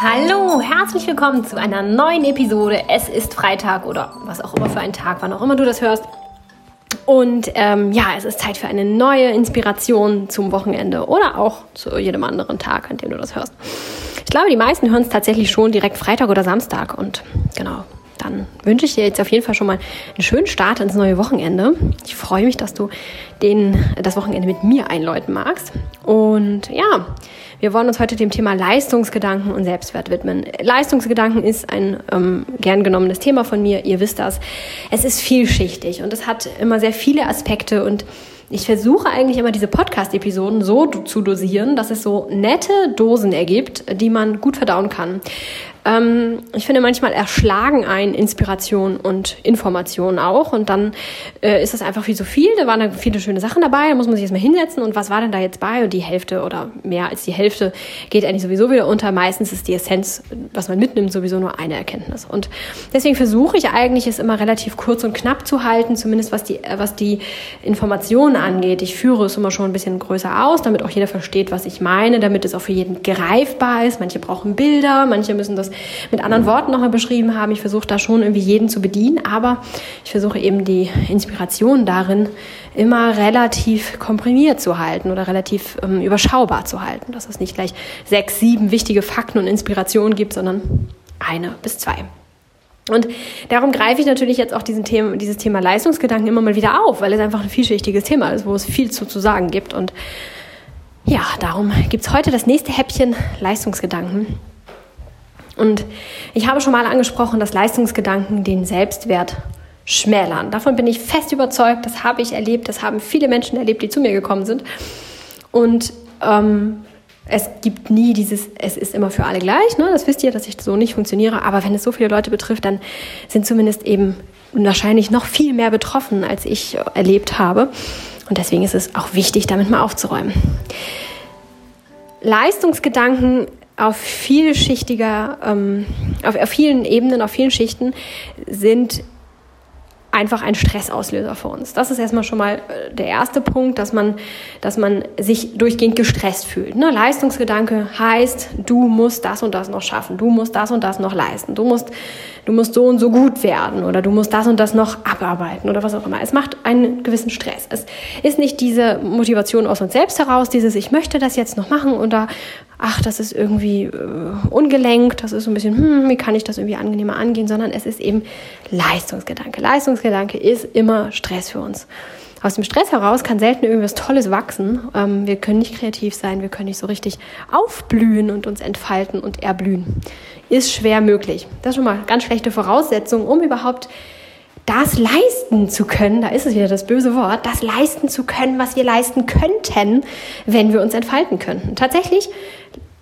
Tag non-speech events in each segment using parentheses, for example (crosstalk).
Hallo, herzlich willkommen zu einer neuen Episode. Es ist Freitag oder was auch immer für ein Tag, wann auch immer du das hörst. Und ähm, ja, es ist Zeit für eine neue Inspiration zum Wochenende oder auch zu jedem anderen Tag, an dem du das hörst. Ich glaube, die meisten hören es tatsächlich schon direkt Freitag oder Samstag. Und genau, dann wünsche ich dir jetzt auf jeden Fall schon mal einen schönen Start ins neue Wochenende. Ich freue mich, dass du den, das Wochenende mit mir einläuten magst. Und ja, wir wollen uns heute dem Thema Leistungsgedanken und Selbstwert widmen. Leistungsgedanken ist ein ähm, gern genommenes Thema von mir. Ihr wisst das. Es ist vielschichtig und es hat immer sehr viele Aspekte und ich versuche eigentlich immer diese Podcast-Episoden so zu dosieren, dass es so nette Dosen ergibt, die man gut verdauen kann. Ähm, ich finde, manchmal erschlagen ein Inspiration und Information auch. Und dann äh, ist das einfach viel zu viel. Da waren dann viele schöne Sachen dabei. Da muss man sich erstmal hinsetzen. Und was war denn da jetzt bei? Und die Hälfte oder mehr als die Hälfte geht eigentlich sowieso wieder unter. Meistens ist die Essenz, was man mitnimmt, sowieso nur eine Erkenntnis. Und deswegen versuche ich eigentlich, es immer relativ kurz und knapp zu halten, zumindest was die, äh, was die Informationen angeht. Ich führe es immer schon ein bisschen größer aus, damit auch jeder versteht, was ich meine, damit es auch für jeden greifbar ist. Manche brauchen Bilder, manche müssen das mit anderen Worten nochmal beschrieben haben. Ich versuche da schon irgendwie jeden zu bedienen, aber ich versuche eben die Inspiration darin immer relativ komprimiert zu halten oder relativ ähm, überschaubar zu halten, dass es nicht gleich sechs, sieben wichtige Fakten und Inspirationen gibt, sondern eine bis zwei. Und darum greife ich natürlich jetzt auch diesen Thema, dieses Thema Leistungsgedanken immer mal wieder auf, weil es einfach ein vielschichtiges Thema ist, wo es viel zu, zu sagen gibt. Und ja, darum gibt es heute das nächste Häppchen Leistungsgedanken. Und ich habe schon mal angesprochen, dass Leistungsgedanken den Selbstwert schmälern. Davon bin ich fest überzeugt, das habe ich erlebt, das haben viele Menschen erlebt, die zu mir gekommen sind. Und ähm, es gibt nie dieses, es ist immer für alle gleich, ne? das wisst ihr, dass ich so nicht funktioniere, aber wenn es so viele Leute betrifft, dann sind zumindest eben wahrscheinlich noch viel mehr betroffen, als ich erlebt habe. Und deswegen ist es auch wichtig, damit mal aufzuräumen. Leistungsgedanken auf vielschichtiger, ähm, auf, auf vielen Ebenen, auf vielen Schichten sind einfach ein Stressauslöser für uns. Das ist erstmal schon mal äh, der erste Punkt, dass man, dass man sich durchgehend gestresst fühlt. Ne? Leistungsgedanke heißt, du musst das und das noch schaffen, du musst das und das noch leisten, du musst, du musst so und so gut werden oder du musst das und das noch abarbeiten oder was auch immer. Es macht einen gewissen Stress. Es ist nicht diese Motivation aus uns selbst heraus, dieses ich möchte das jetzt noch machen oder ach, das ist irgendwie äh, ungelenkt, das ist so ein bisschen, hm, wie kann ich das irgendwie angenehmer angehen, sondern es ist eben Leistungsgedanke. Leistungsgedanke ist immer Stress für uns. Aus dem Stress heraus kann selten irgendwas Tolles wachsen. Ähm, wir können nicht kreativ sein, wir können nicht so richtig aufblühen und uns entfalten und erblühen. Ist schwer möglich. Das ist schon mal ganz schlechte Voraussetzung, um überhaupt das leisten zu können, da ist es wieder das böse Wort, das leisten zu können, was wir leisten könnten, wenn wir uns entfalten könnten. Tatsächlich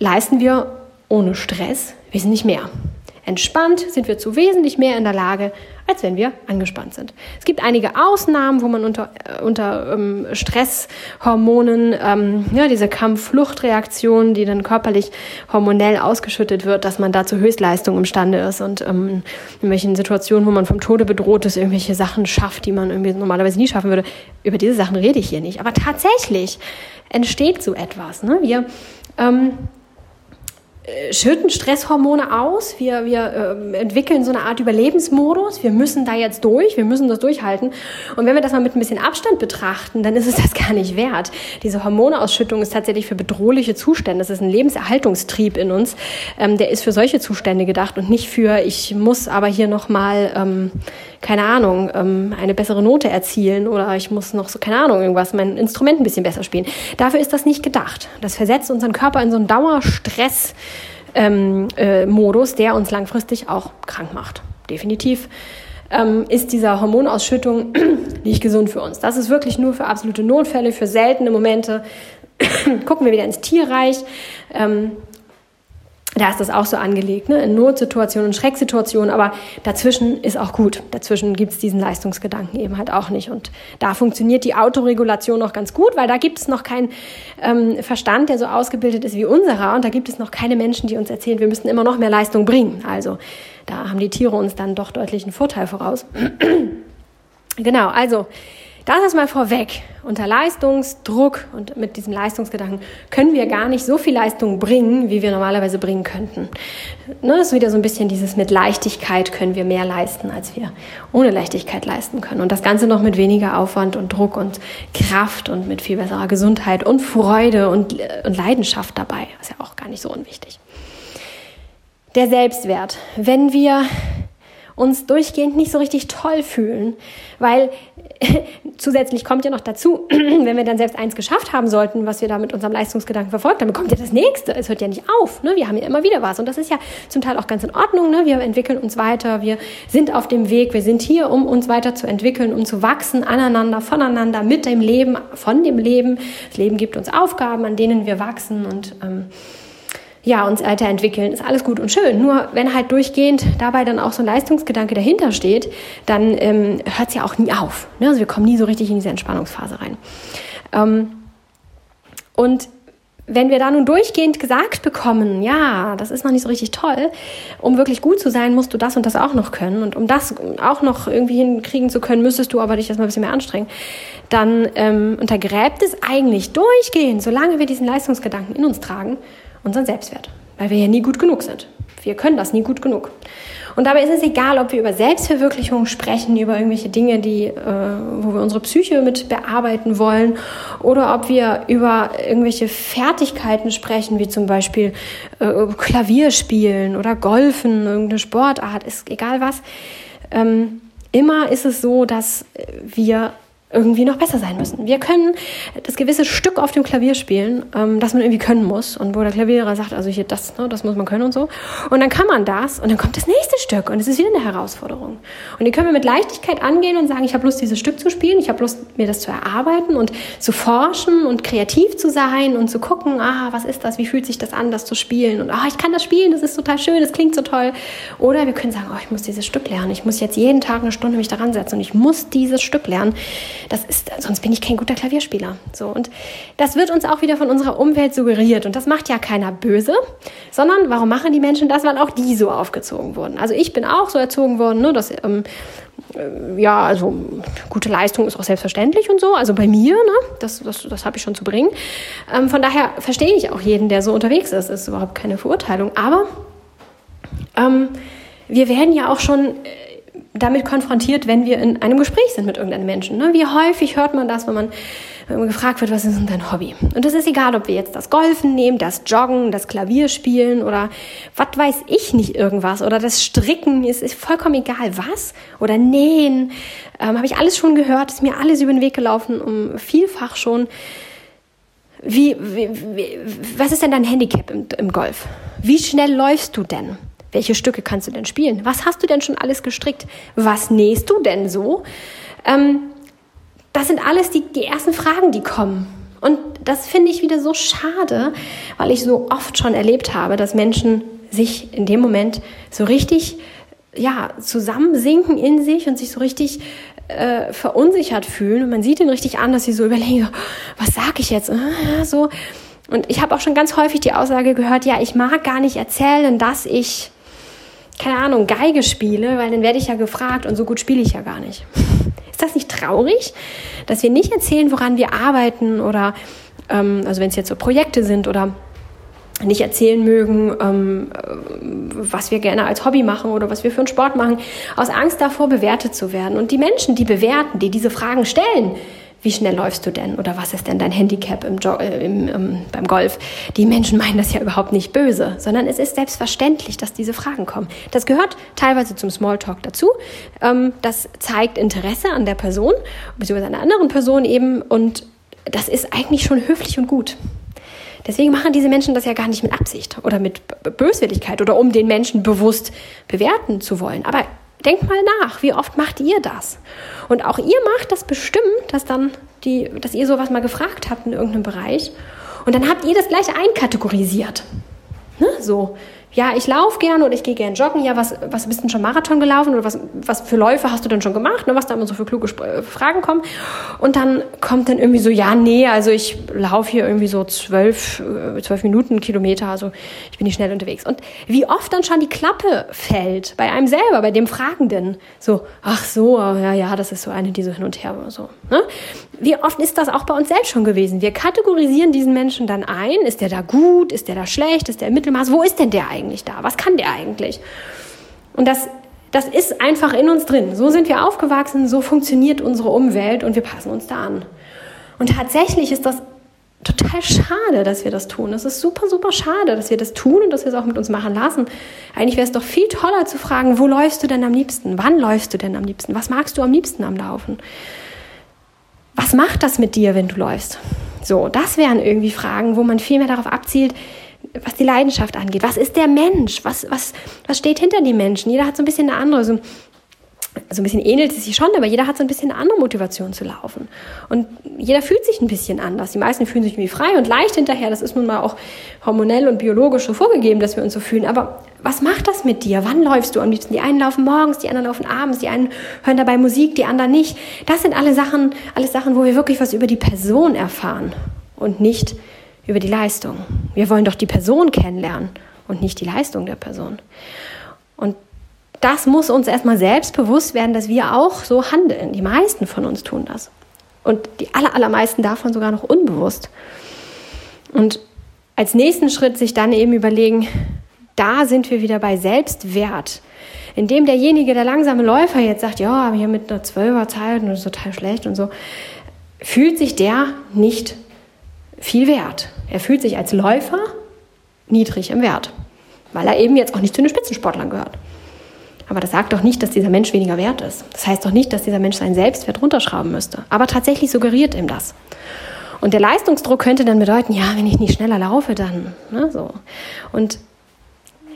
leisten wir ohne Stress wesentlich mehr. Entspannt sind wir zu wesentlich mehr in der Lage, als wenn wir angespannt sind. Es gibt einige Ausnahmen, wo man unter, äh, unter ähm, Stresshormonen, ähm, ja, diese Kampf-Flucht-Reaktion, die dann körperlich hormonell ausgeschüttet wird, dass man da zu Höchstleistung imstande ist und ähm, in welchen Situationen, wo man vom Tode bedroht ist, irgendwelche Sachen schafft, die man irgendwie normalerweise nie schaffen würde. Über diese Sachen rede ich hier nicht. Aber tatsächlich entsteht so etwas. Ne? Wir ähm, äh, schütten Stresshormone aus, wir, wir äh, entwickeln so eine Art Überlebensmodus, wir müssen da jetzt durch, wir müssen das durchhalten. Und wenn wir das mal mit ein bisschen Abstand betrachten, dann ist es (laughs) das gar nicht wert. Diese Hormoneausschüttung ist tatsächlich für bedrohliche Zustände, das ist ein Lebenserhaltungstrieb in uns, ähm, der ist für solche Zustände gedacht und nicht für, ich muss aber hier nochmal, ähm, keine Ahnung, ähm, eine bessere Note erzielen oder ich muss noch so, keine Ahnung, irgendwas, mein Instrument ein bisschen besser spielen. Dafür ist das nicht gedacht. Das versetzt unseren Körper in so einen Dauerstress, ähm, äh, Modus, der uns langfristig auch krank macht. Definitiv ähm, ist dieser Hormonausschüttung (clears throat) nicht gesund für uns. Das ist wirklich nur für absolute Notfälle, für seltene Momente. (clears throat) Gucken wir wieder ins Tierreich. Ähm, da ist das auch so angelegt, ne? in Notsituationen, Schrecksituationen, aber dazwischen ist auch gut. Dazwischen gibt es diesen Leistungsgedanken eben halt auch nicht. Und da funktioniert die Autoregulation noch ganz gut, weil da gibt es noch keinen ähm, Verstand, der so ausgebildet ist wie unserer. Und da gibt es noch keine Menschen, die uns erzählen, wir müssen immer noch mehr Leistung bringen. Also da haben die Tiere uns dann doch deutlich einen Vorteil voraus. (clears throat) genau, also Das ist mal vorweg. Unter Leistungsdruck und mit diesem Leistungsgedanken können wir gar nicht so viel Leistung bringen, wie wir normalerweise bringen könnten. Ne, das ist wieder so ein bisschen dieses mit Leichtigkeit können wir mehr leisten, als wir ohne Leichtigkeit leisten können. Und das Ganze noch mit weniger Aufwand und Druck und Kraft und mit viel besserer Gesundheit und Freude und, und Leidenschaft dabei. Ist ja auch gar nicht so unwichtig. Der Selbstwert. Wenn wir uns durchgehend nicht so richtig toll fühlen, weil (laughs) zusätzlich kommt ja noch dazu, (clears throat) wenn wir dann selbst eins geschafft haben sollten, was wir da mit unserem Leistungsgedanken verfolgt haben, kommt ja das nächste. Es hört ja nicht auf. Ne? Wir haben ja immer wieder was und das ist ja zum Teil auch ganz in Ordnung. Ne? Wir entwickeln uns weiter, wir sind auf dem Weg, wir sind hier, um uns weiterzuentwickeln, um zu wachsen, aneinander, voneinander, mit dem Leben, von dem Leben. Das Leben gibt uns Aufgaben, an denen wir wachsen und ähm, ja, uns weiterentwickeln, ist alles gut und schön. Nur wenn halt durchgehend dabei dann auch so ein Leistungsgedanke dahinter steht, dann ähm, hört es ja auch nie auf. Ne? Also wir kommen nie so richtig in diese Entspannungsphase rein. Ähm, und wenn wir da nun durchgehend gesagt bekommen, ja, das ist noch nicht so richtig toll, um wirklich gut zu sein, musst du das und das auch noch können. Und um das auch noch irgendwie hinkriegen zu können, müsstest du aber dich erstmal ein bisschen mehr anstrengen. Dann ähm, untergräbt es eigentlich durchgehend, solange wir diesen Leistungsgedanken in uns tragen, unseren Selbstwert, weil wir ja nie gut genug sind. Wir können das nie gut genug. Und dabei ist es egal, ob wir über Selbstverwirklichung sprechen, über irgendwelche Dinge, die, äh, wo wir unsere Psyche mit bearbeiten wollen, oder ob wir über irgendwelche Fertigkeiten sprechen, wie zum Beispiel äh, Klavier spielen oder Golfen, irgendeine Sportart, ist egal was. Ähm, immer ist es so, dass wir irgendwie noch besser sein müssen. Wir können das gewisse Stück auf dem Klavier spielen, ähm, das man irgendwie können muss und wo der Klavierer sagt, also hier das, ne, das muss man können und so. Und dann kann man das und dann kommt das nächste Stück und es ist wieder eine Herausforderung. Und die können wir mit Leichtigkeit angehen und sagen, ich habe Lust, dieses Stück zu spielen, ich habe Lust, mir das zu erarbeiten und zu forschen und kreativ zu sein und zu gucken, ah, was ist das, wie fühlt sich das an, das zu spielen und ah, ich kann das spielen, das ist total schön, das klingt so toll. Oder wir können sagen, oh, ich muss dieses Stück lernen, ich muss jetzt jeden Tag eine Stunde mich daran setzen und ich muss dieses Stück lernen das ist, sonst bin ich kein guter Klavierspieler. So. Und das wird uns auch wieder von unserer Umwelt suggeriert. Und das macht ja keiner böse, sondern warum machen die Menschen das? Weil auch die so aufgezogen wurden. Also ich bin auch so erzogen worden, ne, dass, ähm, äh, ja, also gute Leistung ist auch selbstverständlich und so. Also bei mir, ne, das, das, das habe ich schon zu bringen. Ähm, von daher verstehe ich auch jeden, der so unterwegs ist. Das ist überhaupt keine Verurteilung. Aber ähm, wir werden ja auch schon damit konfrontiert, wenn wir in einem Gespräch sind mit irgendeinem Menschen. Ne? Wie häufig hört man das, wenn man, gefragt wird, was ist denn dein Hobby? Und das ist egal, ob wir jetzt das Golfen nehmen, das Joggen, das Klavierspielen oder was weiß ich nicht irgendwas oder das Stricken, es ist vollkommen egal was oder Nähen, ähm, habe ich alles schon gehört, ist mir alles über den Weg gelaufen, um vielfach schon. Wie, wie, wie was ist denn dein Handicap im, im Golf? Wie schnell läufst du denn? Welche Stücke kannst du denn spielen? Was hast du denn schon alles gestrickt? Was nähst du denn so? Ähm, das sind alles die, die ersten Fragen, die kommen. Und das finde ich wieder so schade, weil ich so oft schon erlebt habe, dass Menschen sich in dem Moment so richtig ja, zusammensinken in sich und sich so richtig äh, verunsichert fühlen. Und man sieht ihnen richtig an, dass sie so überlegen, was sage ich jetzt? Ah, so. Und ich habe auch schon ganz häufig die Aussage gehört, ja, ich mag gar nicht erzählen, dass ich keine Ahnung, Geige spiele, weil dann werde ich ja gefragt und so gut spiele ich ja gar nicht. (laughs) Ist das nicht traurig, dass wir nicht erzählen, woran wir arbeiten oder, ähm, also wenn es jetzt so Projekte sind oder nicht erzählen mögen, ähm, was wir gerne als Hobby machen oder was wir für einen Sport machen, aus Angst davor bewertet zu werden. Und die Menschen, die bewerten, die diese Fragen stellen, wie schnell läufst du denn oder was ist denn dein Handicap im jo äh, im, ähm, beim Golf? Die Menschen meinen das ja überhaupt nicht böse, sondern es ist selbstverständlich, dass diese Fragen kommen. Das gehört teilweise zum Smalltalk dazu. Ähm, das zeigt Interesse an der Person, beziehungsweise einer anderen Person eben und das ist eigentlich schon höflich und gut. Deswegen machen diese Menschen das ja gar nicht mit Absicht oder mit Böswilligkeit oder um den Menschen bewusst bewerten zu wollen. Aber denkt mal nach, wie oft macht ihr das? Und auch ihr macht das bestimmt, dass dann die, dass ihr sowas mal gefragt habt in irgendeinem Bereich. Und dann habt ihr das gleich einkategorisiert. Ne? So, ja, ich laufe gerne oder ich gehe gerne joggen. Ja, was, was bist denn schon Marathon gelaufen oder was, was für Läufe hast du denn schon gemacht? Ne, was da immer so für kluge äh, Fragen kommen. Und dann kommt dann irgendwie so, ja, nee, also ich laufe hier irgendwie so zwölf, äh, zwölf Minuten Kilometer, also ich bin nicht schnell unterwegs. Und wie oft dann schon die Klappe fällt bei einem selber, bei dem Fragenden. So, ach so, ja, ja, das ist so eine, die so hin und her so. Ne? Wie oft ist das auch bei uns selbst schon gewesen? Wir kategorisieren diesen Menschen dann ein. Ist der da gut? Ist der da schlecht? Ist der im Mittelmaß? Wo ist denn der eigentlich da? Was kann der eigentlich? Und das, das ist einfach in uns drin. So sind wir aufgewachsen, so funktioniert unsere Umwelt und wir passen uns da an. Und tatsächlich ist das total schade, dass wir das tun. Es ist super, super schade, dass wir das tun und dass wir es auch mit uns machen lassen. Eigentlich wäre es doch viel toller zu fragen, wo läufst du denn am liebsten? Wann läufst du denn am liebsten? Was magst du am liebsten am Laufen? Was macht das mit dir, wenn du läufst? So, das wären irgendwie Fragen, wo man viel mehr darauf abzielt, was die Leidenschaft angeht. Was ist der Mensch? Was, was, was steht hinter den Menschen? Jeder hat so ein bisschen eine andere, so, so ein bisschen ähnelt es sich schon, aber jeder hat so ein bisschen eine andere Motivation zu laufen. Und jeder fühlt sich ein bisschen anders. Die meisten fühlen sich irgendwie frei und leicht hinterher. Das ist nun mal auch hormonell und biologisch so vorgegeben, dass wir uns so fühlen. Aber was macht das mit dir? Wann läufst du am liebsten? Die einen laufen morgens, die anderen laufen abends, die einen hören dabei Musik, die anderen nicht. Das sind alle Sachen, alles Sachen, wo wir wirklich was über die Person erfahren und nicht über die Leistung. Wir wollen doch die Person kennenlernen und nicht die Leistung der Person. Das muss uns erstmal selbst bewusst werden, dass wir auch so handeln. Die meisten von uns tun das. Und die aller, allermeisten davon sogar noch unbewusst. Und als nächsten Schritt sich dann eben überlegen, da sind wir wieder bei Selbstwert. Indem derjenige, der langsame Läufer jetzt sagt, ja, aber hier mit einer Zwölferzeit und ist total schlecht und so, fühlt sich der nicht viel wert. Er fühlt sich als Läufer niedrig im Wert, weil er eben jetzt auch nicht zu den Spitzensportlern gehört. Aber das sagt doch nicht, dass dieser Mensch weniger wert ist. Das heißt doch nicht, dass dieser Mensch seinen Selbstwert runterschrauben müsste. Aber tatsächlich suggeriert ihm das. Und der Leistungsdruck könnte dann bedeuten, ja, wenn ich nicht schneller laufe, dann ne, so. Und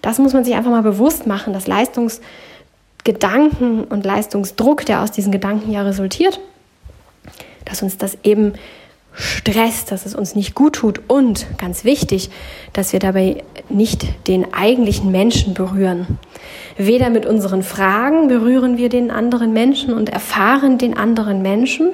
das muss man sich einfach mal bewusst machen, dass Leistungsgedanken und Leistungsdruck, der aus diesen Gedanken ja resultiert, dass uns das eben Stress, dass es uns nicht gut tut und ganz wichtig, dass wir dabei nicht den eigentlichen Menschen berühren. Weder mit unseren Fragen berühren wir den anderen Menschen und erfahren den anderen Menschen.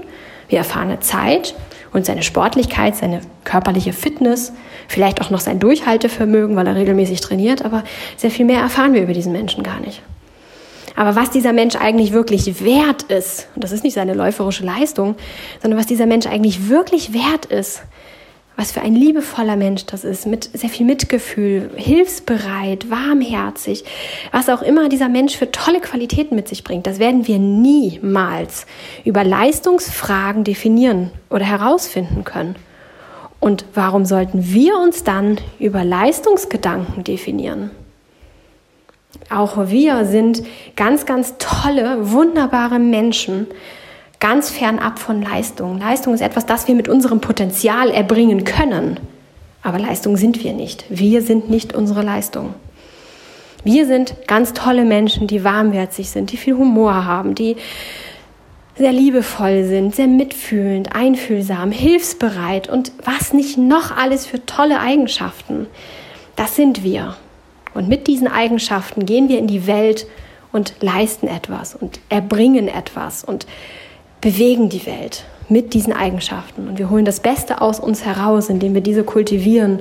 Wir erfahren Zeit und seine Sportlichkeit, seine körperliche Fitness, vielleicht auch noch sein Durchhaltevermögen, weil er regelmäßig trainiert, aber sehr viel mehr erfahren wir über diesen Menschen gar nicht. Aber was dieser Mensch eigentlich wirklich wert ist, und das ist nicht seine läuferische Leistung, sondern was dieser Mensch eigentlich wirklich wert ist, was für ein liebevoller Mensch das ist, mit sehr viel Mitgefühl, hilfsbereit, warmherzig, was auch immer dieser Mensch für tolle Qualitäten mit sich bringt, das werden wir niemals über Leistungsfragen definieren oder herausfinden können. Und warum sollten wir uns dann über Leistungsgedanken definieren? Auch wir sind ganz, ganz tolle, wunderbare Menschen, ganz fernab von Leistung. Leistung ist etwas, das wir mit unserem Potenzial erbringen können. Aber Leistung sind wir nicht. Wir sind nicht unsere Leistung. Wir sind ganz tolle Menschen, die warmherzig sind, die viel Humor haben, die sehr liebevoll sind, sehr mitfühlend, einfühlsam, hilfsbereit und was nicht noch alles für tolle Eigenschaften. Das sind wir. Und mit diesen Eigenschaften gehen wir in die Welt und leisten etwas und erbringen etwas und bewegen die Welt mit diesen Eigenschaften. Und wir holen das Beste aus uns heraus, indem wir diese kultivieren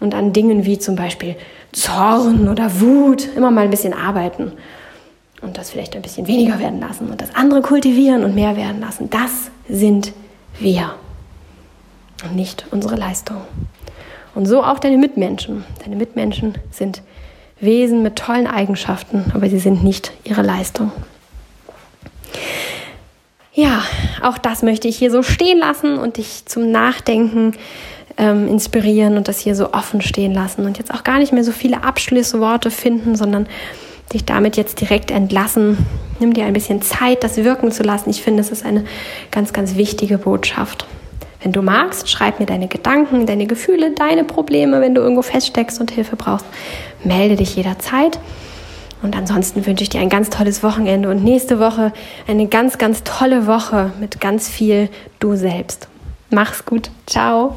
und an Dingen wie zum Beispiel Zorn oder Wut immer mal ein bisschen arbeiten und das vielleicht ein bisschen weniger werden lassen und das andere kultivieren und mehr werden lassen. Das sind wir und nicht unsere Leistung. Und so auch deine Mitmenschen. Deine Mitmenschen sind Wesen mit tollen Eigenschaften, aber sie sind nicht ihre Leistung. Ja, auch das möchte ich hier so stehen lassen und dich zum Nachdenken ähm, inspirieren und das hier so offen stehen lassen und jetzt auch gar nicht mehr so viele Abschlussworte finden, sondern dich damit jetzt direkt entlassen. Nimm dir ein bisschen Zeit, das wirken zu lassen. Ich finde, es ist eine ganz, ganz wichtige Botschaft. Wenn du magst, schreib mir deine Gedanken, deine Gefühle, deine Probleme, wenn du irgendwo feststeckst und Hilfe brauchst. Melde dich jederzeit. Und ansonsten wünsche ich dir ein ganz tolles Wochenende und nächste Woche eine ganz, ganz tolle Woche mit ganz viel du selbst. Mach's gut. Ciao.